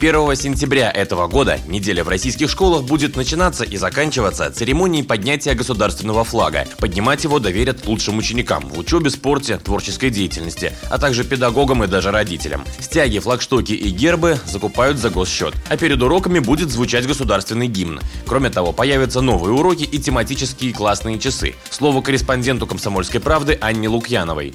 1 сентября этого года неделя в российских школах будет начинаться и заканчиваться церемонией поднятия государственного флага. Поднимать его доверят лучшим ученикам в учебе, спорте, творческой деятельности, а также педагогам и даже родителям. Стяги, флагштоки и гербы закупают за госсчет. А перед уроками будет звучать государственный гимн. Кроме того, появятся новые уроки и тематические классные часы. Слово корреспонденту «Комсомольской правды» Анне Лукьяновой.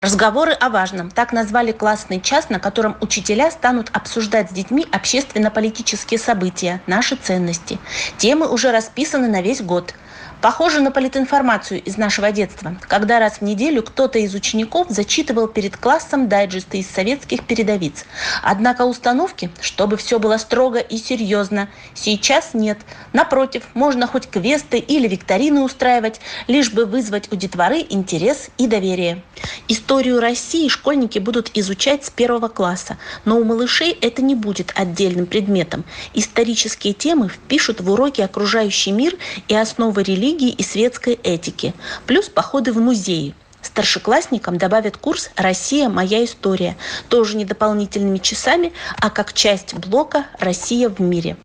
Разговоры о важном. Так назвали классный час, на котором учителя станут обсуждать с детьми общественно-политические события, наши ценности. Темы уже расписаны на весь год. Похоже на политинформацию из нашего детства, когда раз в неделю кто-то из учеников зачитывал перед классом дайджесты из советских передовиц. Однако установки, чтобы все было строго и серьезно, сейчас нет. Напротив, можно хоть квесты или викторины устраивать, лишь бы вызвать у детворы интерес и доверие. Историю России школьники будут изучать с первого класса, но у малышей это не будет отдельным предметом. Исторические темы впишут в уроки окружающий мир и основы религии и светской этики, плюс походы в музеи. Старшеклассникам добавят курс «Россия. Моя история», тоже не дополнительными часами, а как часть блока «Россия в мире».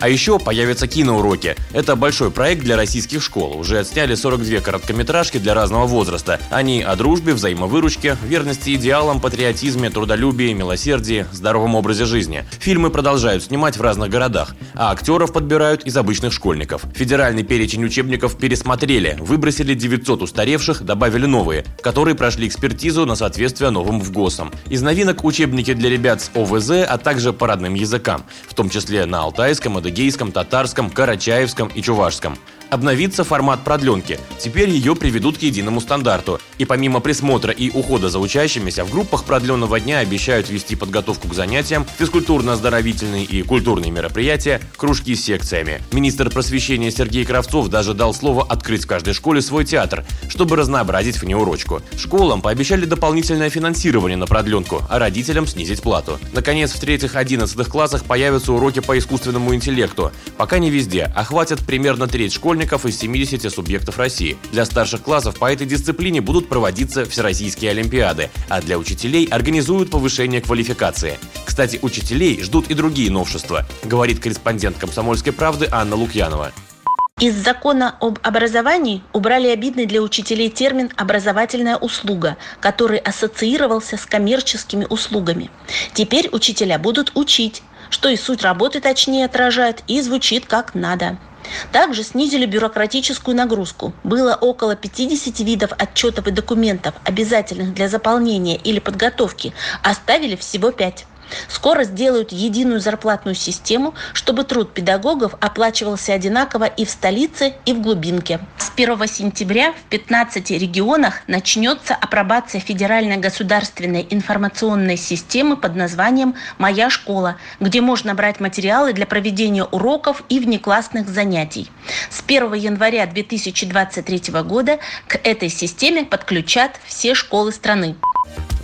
А еще появятся киноуроки. Это большой проект для российских школ. Уже отсняли 42 короткометражки для разного возраста. Они о дружбе, взаимовыручке, верности идеалам, патриотизме, трудолюбии, милосердии, здоровом образе жизни. Фильмы продолжают снимать в разных городах, а актеров подбирают из обычных школьников. Федеральный перечень учебников пересмотрели, выбросили 900 устаревших, добавили новые, которые прошли экспертизу на соответствие новым ВГОСам. Из новинок учебники для ребят с ОВЗ, а также по родным языкам, в том числе на алтайском, адыгейском, татарском, карачаевском и чувашском обновится формат продленки. Теперь ее приведут к единому стандарту. И помимо присмотра и ухода за учащимися, в группах продленного дня обещают вести подготовку к занятиям, физкультурно-оздоровительные и культурные мероприятия, кружки с секциями. Министр просвещения Сергей Кравцов даже дал слово открыть в каждой школе свой театр, чтобы разнообразить внеурочку. Школам пообещали дополнительное финансирование на продленку, а родителям снизить плату. Наконец, в третьих-одиннадцатых классах появятся уроки по искусственному интеллекту. Пока не везде, охватят примерно треть школьников школьников из 70 субъектов России. Для старших классов по этой дисциплине будут проводиться всероссийские олимпиады, а для учителей организуют повышение квалификации. Кстати, учителей ждут и другие новшества, говорит корреспондент «Комсомольской правды» Анна Лукьянова. Из закона об образовании убрали обидный для учителей термин «образовательная услуга», который ассоциировался с коммерческими услугами. Теперь учителя будут учить, что и суть работы точнее отражает и звучит как надо. Также снизили бюрократическую нагрузку. Было около 50 видов отчетов и документов, обязательных для заполнения или подготовки, оставили всего 5. Скоро сделают единую зарплатную систему, чтобы труд педагогов оплачивался одинаково и в столице, и в глубинке. С 1 сентября в 15 регионах начнется апробация федеральной государственной информационной системы под названием «Моя школа», где можно брать материалы для проведения уроков и внеклассных занятий. С 1 января 2023 года к этой системе подключат все школы страны.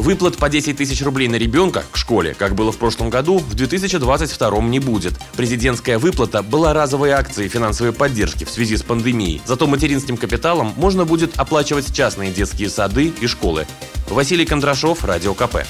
Выплат по 10 тысяч рублей на ребенка к школе, как было в прошлом году, в 2022 не будет. Президентская выплата была разовой акцией финансовой поддержки в связи с пандемией. Зато материнским капиталом можно будет оплачивать частные детские сады и школы. Василий Кондрашов, Радио КП.